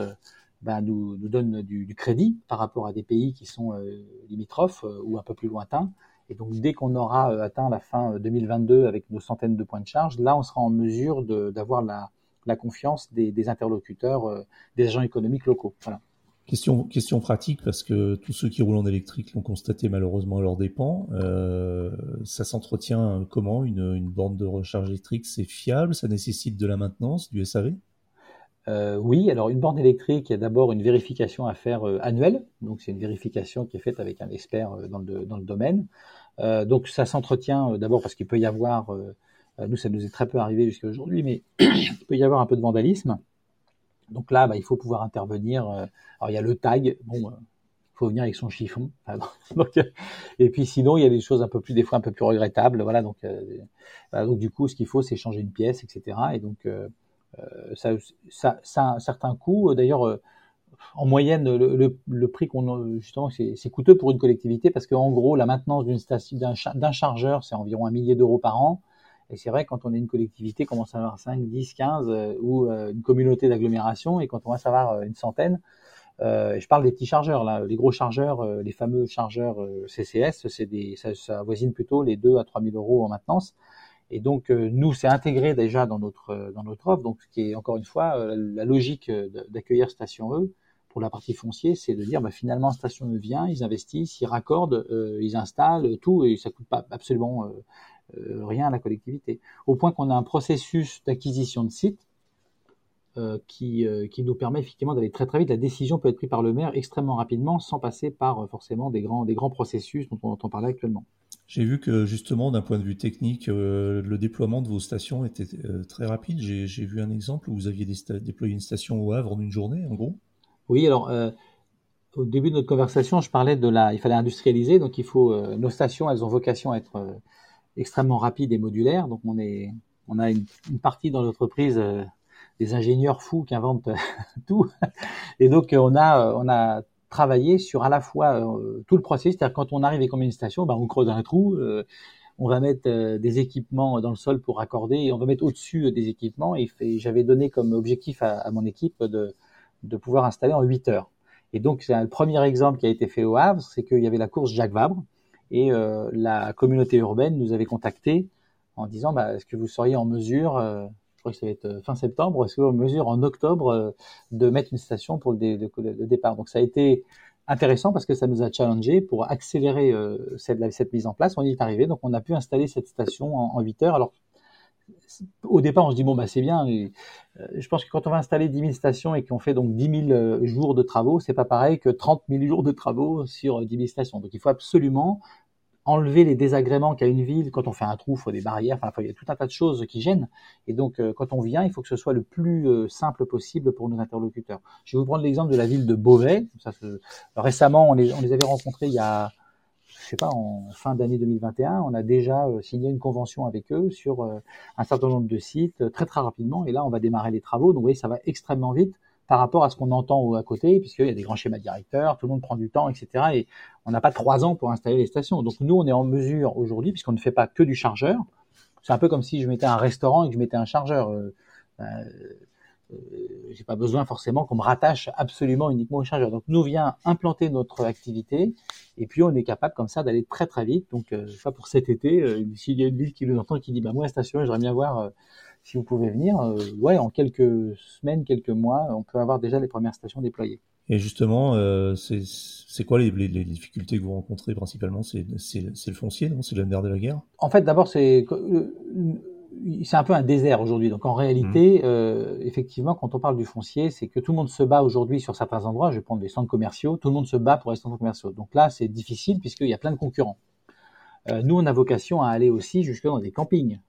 ben, nous, nous donne du, crédit par rapport à des pays qui sont euh, limitrophes euh, ou un peu plus lointains. Et donc, dès qu'on aura euh, atteint la fin 2022 avec nos centaines de points de charge, là, on sera en mesure d'avoir la, la, confiance des, des interlocuteurs, des agents économiques locaux. Question, question pratique, parce que tous ceux qui roulent en électrique l'ont constaté malheureusement à leurs dépens. Ça s'entretient comment? Une, une borne de recharge électrique C'est fiable? Ça nécessite de la maintenance, du SAV euh, oui, alors une borne électrique, il y a d'abord une vérification à faire euh, annuelle. Donc c'est une vérification qui est faite avec un expert euh, dans, le, dans le domaine. Donc ça s'entretient d'abord parce qu'il peut y avoir, nous ça nous est très peu arrivé jusqu'à aujourd'hui, mais il peut y avoir un peu de vandalisme. Donc là, bah, il faut pouvoir intervenir. alors il y a le tag, bon, il faut venir avec son chiffon. et puis sinon, il y a des choses un peu plus, des fois un peu plus regrettables. Voilà, donc, donc du coup, ce qu'il faut, c'est changer une pièce, etc. Et donc ça, ça, a un certain coût. D'ailleurs, euh, en moyenne, le, le, prix qu'on justement, c'est coûteux pour une collectivité parce qu'en gros, la maintenance d'une station d'un chargeur, c'est environ un millier d'euros par an. Et c'est vrai, quand on est une collectivité, on commence à avoir 5, 10, 15, ou euh, une communauté d'agglomération, et quand on va savoir une centaine, euh, je parle des petits chargeurs, là, les gros chargeurs, les fameux chargeurs CCS, c'est des, ça, ça, avoisine plutôt les 2 à 3 000 euros en maintenance. Et donc, euh, nous, c'est intégré déjà dans notre, euh, dans notre offre. Donc, ce qui est encore une fois euh, la logique d'accueillir Station E pour la partie foncier, c'est de dire bah, finalement Station E vient, ils investissent, ils raccordent, ils installent tout et ça coûte pas absolument rien à la collectivité. Au point qu'on a un processus d'acquisition de sites qui, qui nous permet effectivement d'aller très très vite. La décision peut être prise par le maire extrêmement rapidement sans passer par forcément des grands, des grands processus dont on entend parler actuellement. J'ai vu que justement, d'un point de vue technique, le déploiement de vos stations était très rapide. J'ai vu un exemple où vous aviez déployé une station au Havre en une journée, en gros. Oui, alors au début de notre conversation, je parlais de la, il fallait industrialiser, donc il faut, euh, nos stations, elles ont vocation à être euh, extrêmement rapides et modulaires. Donc on est, on a une, partie dans l'entreprise euh, des ingénieurs fous qui inventent tout, et donc on a, on a travaillé sur à la fois tout le processus, c'est-à-dire quand on arrive et met une station, ben on creuse un trou. on va mettre des équipements dans le sol pour raccorder et on va mettre au-dessus des équipements. Et, j'avais donné comme objectif à, mon équipe de, pouvoir installer en 8 heures. Et donc, c'est le premier exemple qui a été fait au Havre, c'est qu'il y avait la course Jacques Vabre et euh, la communauté urbaine nous avait contacté en disant bah, est-ce que vous seriez en mesure, euh, crois que ça va être euh, fin septembre, est-ce en mesure en octobre euh, de mettre une station pour le, le, départ? Donc ça a été intéressant parce que ça nous a challengé pour accélérer euh, cette, cette, mise en place. On y est arrivé, donc on a pu installer cette station en, en 8 heures. Alors au départ, on se dit bon bah c'est bien. Euh, je pense que quand on va installer 10 000 stations et qu'on fait donc 10 000 euh, jours de travaux, c'est pas pareil que 30 000 jours de travaux sur 10 000 stations. Donc il faut absolument enlever les désagréments qu'a une ville quand on fait un trou, il faut des barrières, enfin il y a tout un tas de choses qui gênent. Et donc euh, quand on vient, il faut que ce soit le plus simple possible pour nos interlocuteurs. Je vais vous prendre l'exemple de la ville de Beauvais. Récemment, on les, avait rencontrés il y a je sais pas, en fin d'année 2021, on a déjà euh, signé une convention avec eux sur euh, un certain nombre de sites euh, très très rapidement. Et là, on va démarrer les travaux. Donc, vous voyez, ça va extrêmement vite par rapport à ce qu'on entend à côté, puisqu'il y a des grands schémas directeurs, tout le monde prend du temps, etc. Et on n'a pas trois ans pour installer les stations. Donc, nous, on est en mesure aujourd'hui, puisqu'on ne fait pas que du chargeur. C'est un peu comme si je mettais un restaurant et que je mettais un chargeur. Ben, euh, j'ai pas besoin forcément qu'on me rattache absolument uniquement au chargeur. Donc nous vient implanter notre activité et puis on est capable comme ça d'aller très très vite. Donc euh, ça pour cet été, euh, s'il y a une ville qui nous entend qui dit bah moi la station, j'aimerais bien voir euh, si vous pouvez venir, ouais en quelques semaines, quelques mois, on peut avoir déjà les premières stations déployées. Et justement, c'est quoi les, les, les, difficultés que vous rencontrez principalement? C'est le foncier, non? C'est le nerf de la guerre? En fait, d'abord, c'est c'est un peu un désert aujourd'hui. Donc en réalité, mmh. euh, effectivement, quand on parle du foncier, c'est que tout le monde se bat aujourd'hui sur certains endroits. Je vais prendre des centres commerciaux. Tout le monde se bat pour les centres commerciaux. Donc là, c'est difficile puisqu'il y a plein de concurrents. Euh, nous, on a vocation à aller aussi jusque dans des campings.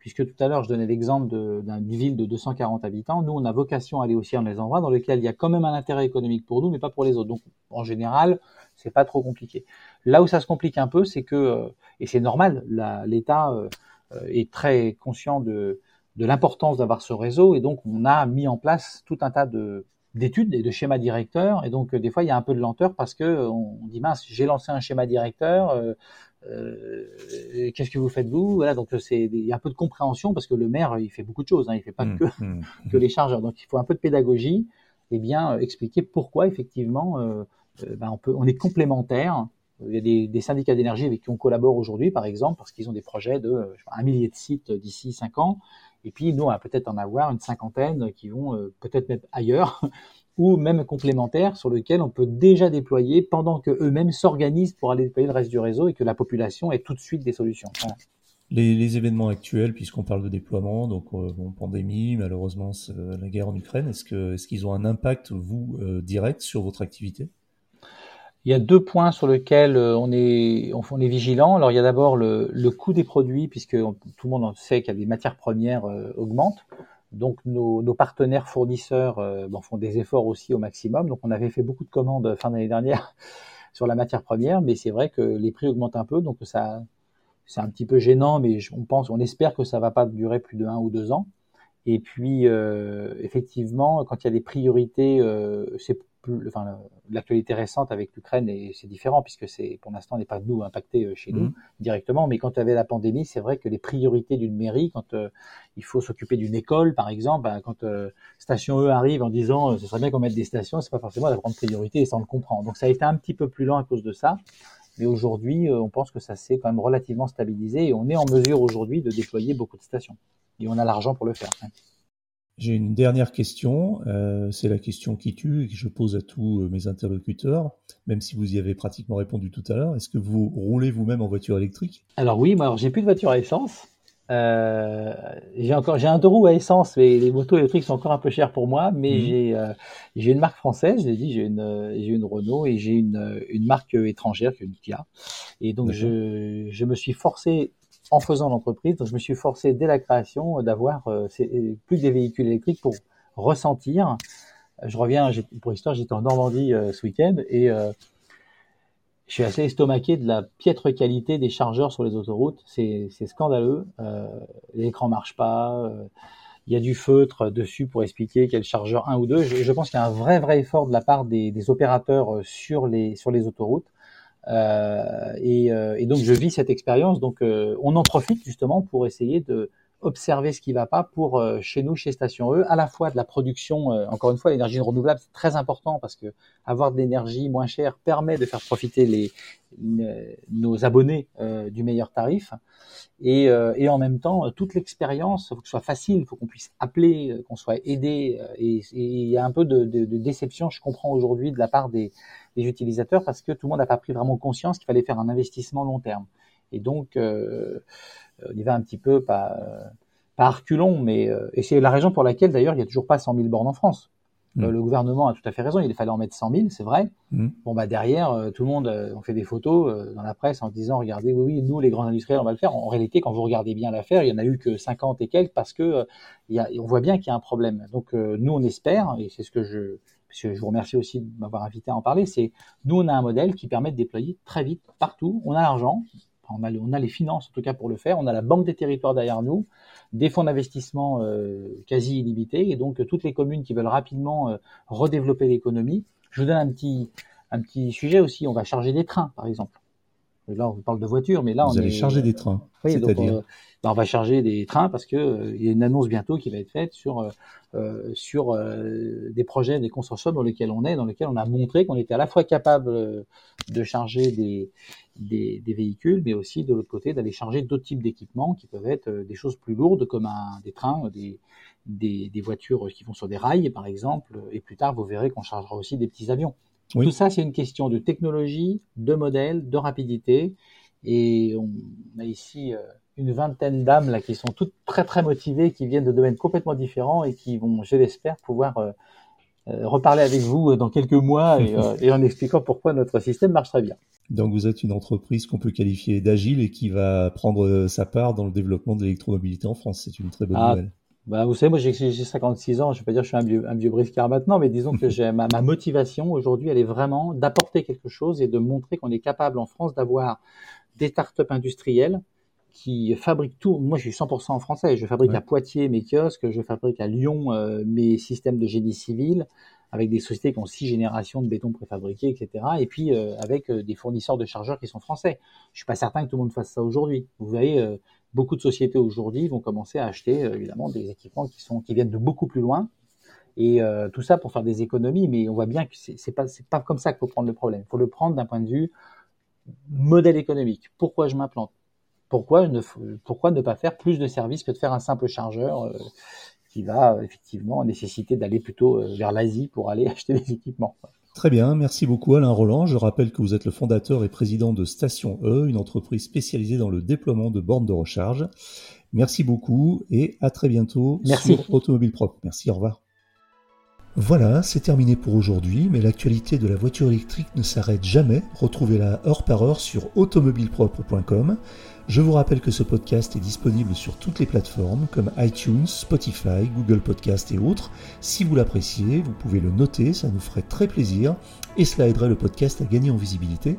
Puisque tout à l'heure, je donnais l'exemple d'une ville de 240 habitants. Nous, on a vocation à aller aussi dans les endroits dans lesquels il y a quand même un intérêt économique pour nous, mais pas pour les autres. Donc, en général, c'est pas trop compliqué. Là où ça se complique un peu, c'est que, euh, et c'est normal, l'État euh, est très conscient de, l'importance d'avoir ce réseau et donc on a mis en place tout un tas de d'études et de schémas directeurs et donc euh, des fois il y a un peu de lenteur parce que euh, on dit mince j'ai lancé un schéma directeur euh, qu'est-ce que vous faites vous? Voilà donc c'est il y a un peu de compréhension parce que le maire il fait beaucoup de choses hein, il fait pas mmh, que mmh, que les chargeurs. Donc il faut un peu de pédagogie et bien expliquer pourquoi effectivement ben on peut on est complémentaires. Il y a des, des syndicats d'énergie avec qui on collabore aujourd'hui, par exemple, parce qu'ils ont des projets de un millier de sites d'ici cinq ans. Et puis, nous, on va peut-être en avoir une cinquantaine qui vont euh, peut-être mettre ailleurs ou même complémentaires sur lesquels on peut déjà déployer pendant que eux-mêmes s'organisent pour aller déployer le reste du réseau et que la population ait tout de suite des solutions. Les, les, événements actuels, puisqu'on parle de déploiement, donc euh, bon, pandémie, malheureusement la guerre en Ukraine, est-ce que est-ce qu'ils ont un impact vous euh, direct sur votre activité? Il y a deux points sur lesquels euh, on est, on est vigilant. Alors, il y a d'abord le, le, coût des produits, puisque tout le monde sait qu'il y a des matières premières euh, augmentent. Donc, nos, nos partenaires fournisseurs euh, bon, font des efforts aussi au maximum. Donc, on avait fait beaucoup de commandes fin d'année dernière sur la matière première, mais c'est vrai que les prix augmentent un peu, donc ça, c'est un petit peu gênant, mais on pense, on espère que ça va pas durer plus de un ou deux ans. Et puis, euh, effectivement, quand il y a des priorités, euh, c'est enfin, l'actualité récente avec l'Ukraine, et c'est différent puisque c'est pour l'instant n'est pas nous impacté euh, chez nous mmh. directement, mais quand il y avait la pandémie, c'est vrai que les priorités d'une mairie, quand euh, il faut s'occuper d'une école, par exemple, ben, quand euh, Station E arrive en disant ce serait bien qu'on mette des stations, c'est pas forcément la grande priorité et ça on le comprend. Donc ça a été un petit peu plus lent à cause de ça. Mais aujourd'hui, on pense que ça s'est quand même relativement stabilisé et on est en mesure aujourd'hui de déployer beaucoup de stations. Et on a l'argent pour le faire. J'ai une dernière question, euh, c'est la question qui tue et que je pose à tous euh, mes interlocuteurs, même si vous y avez pratiquement répondu tout à l'heure. Est-ce que vous roulez vous-même en voiture électrique? Alors oui, moi j'ai plus de voiture à essence. Euh, j'ai encore j'ai un deux roues à essence, mais les motos électriques sont encore un peu chères pour moi. Mais mhm. j'ai euh, j'ai une marque française, j'ai dit j'ai une j'ai une Renault et j'ai une une marque étrangère qui est une Kia. Et donc je je me suis forcé en faisant l'entreprise, je me suis forcé dès la création d'avoir euh, plus des véhicules électriques pour ressentir. Je reviens pour histoire, j'étais en Normandie euh, ce week-end et je suis assez estomaqué de la piètre qualité des chargeurs sur les autoroutes. C'est scandaleux. Euh, L'écran marche pas. Euh, il y a du feutre dessus pour expliquer quel chargeur un ou deux. Je, pense qu'il y a un vrai vrai effort de la part des, des opérateurs euh, sur les sur les autoroutes. Euh, et, euh, et, donc je vis cette expérience. Donc on en profite justement pour essayer de observer ce qui va pas pour euh, chez nous, chez Station E, à la fois de la production, euh, encore une fois, l'énergie renouvelable, c'est très important parce que avoir de l'énergie moins chère permet de faire profiter les, nos abonnés euh, du meilleur tarif. Et, et en même temps, toute l'expérience, faut que ce soit facile, il faut qu'on puisse appeler, qu'on soit aidé. Et il y a un peu de, de, de déception, je comprends aujourd'hui, de la part des, des, utilisateurs parce que tout le monde n'a pas pris vraiment conscience qu'il fallait faire un investissement long terme. Et donc, on y va un petit peu pas, pas reculons, mais euh, et c'est la raison pour laquelle d'ailleurs il n'y a toujours pas 100 000 bornes en France. Euh, mm. le gouvernement a tout à fait raison, il fallait en mettre 100 000, c'est vrai. Mm. Bon bah derrière, euh, tout le monde, on fait des photos dans la presse en disant regardez, oui, oui, nous les grands industriels, on va le faire. En réalité, quand vous regardez bien l'affaire, il y en a eu que 50 et quelques parce que y a, on voit bien qu'il y a un problème. Donc nous on espère, et c'est ce que je, je vous remercie aussi de m'avoir invité à en parler, c'est nous on a un modèle qui permet de déployer très vite partout. On a l'argent, on a, les finances en tout cas pour le faire. On a la Banque des territoires derrière nous, des fonds d'investissement euh, quasi illimités, et donc toutes les communes qui veulent rapidement euh, redévelopper l'économie. Je vous donne un petit, un petit sujet aussi. On va charger des trains, par exemple. Là, on parle de voitures, mais là, vous allez charger des trains. Oui, c'est-à-dire euh, bah, on va charger des trains parce que euh, il y a une annonce bientôt qui va être faite sur euh, euh sur des projets, des consortiums dans lesquels on est, dans lesquels on a montré qu'on était à la fois capable de charger des, des, des véhicules, mais aussi de l'autre côté d'aller charger d'autres types d'équipements qui peuvent être des choses plus lourdes comme un, des trains, des, des, des, voitures qui vont sur des rails, par exemple. Et plus tard, vous verrez qu'on chargera aussi des petits avions. Tout ça, c'est une question de technologie, de modèle, de rapidité. Et on a ici une vingtaine d'âmes là qui sont toutes très très motivées, qui viennent de domaines complètement différents et qui vont, je l'espère, pouvoir euh, euh, reparler avec vous dans quelques mois euh, et, en expliquant pourquoi notre système marche très bien. Donc vous êtes une entreprise qu'on peut qualifier d'agile et qui va prendre sa part dans le développement de l'électromobilité en France. C'est une très bonne ah, nouvelle. Bah, vous savez, moi j'ai 56 ans, je ne vais pas dire que je suis un vieux, un vieux briscard maintenant, mais disons que j'ai ma, ma motivation aujourd'hui, elle est vraiment d'apporter quelque chose et de montrer qu'on est capable en France d'avoir des startups industrielles qui fabrique tout. Moi, je suis 100% en français. Je fabrique à Poitiers mes kiosques, je fabrique à Lyon euh, mes systèmes de génie civil, avec des sociétés qui ont six générations de béton préfabriqué, etc. Et puis euh, avec euh, des fournisseurs de chargeurs qui sont français. Je suis pas certain que tout le monde fasse ça aujourd'hui. Vous voyez, beaucoup de sociétés aujourd'hui vont commencer à acheter évidemment des équipements qui sont qui viennent de beaucoup plus loin. Et tout ça pour faire des économies, mais on voit bien que c'est pas c'est pas comme ça qu'il faut prendre le problème. Il faut le prendre d'un point de vue modèle économique. Pourquoi je m'implante? Pourquoi ne, pourquoi ne pas faire plus de services que de faire un simple chargeur euh, qui va euh, effectivement nécessiter d'aller plutôt euh, vers l'Asie pour aller acheter des équipements? Très bien, merci beaucoup Alain Roland. Je rappelle que vous êtes le fondateur et président de Station E, une entreprise spécialisée dans le déploiement de bornes de recharge. Merci beaucoup et à très bientôt sur Automobile Propre. Merci, au revoir. Voilà, c'est terminé pour aujourd'hui, mais l'actualité de la voiture électrique ne s'arrête jamais. Retrouvez-la heure par heure sur automobilepropre.com. Je vous rappelle que ce podcast est disponible sur toutes les plateformes comme iTunes, Spotify, Google Podcast et autres. Si vous l'appréciez, vous pouvez le noter, ça nous ferait très plaisir et cela aiderait le podcast à gagner en visibilité.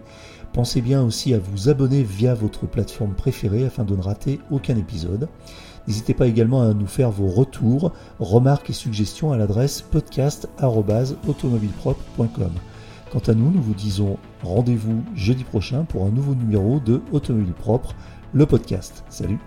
Pensez bien aussi à vous abonner via votre plateforme préférée afin de ne rater aucun épisode. N'hésitez pas également à nous faire vos retours, remarques et suggestions à l'adresse podcast.automobilepropre.com. Quant à nous, nous vous disons rendez-vous jeudi prochain pour un nouveau numéro de Automobile Propre, le podcast. Salut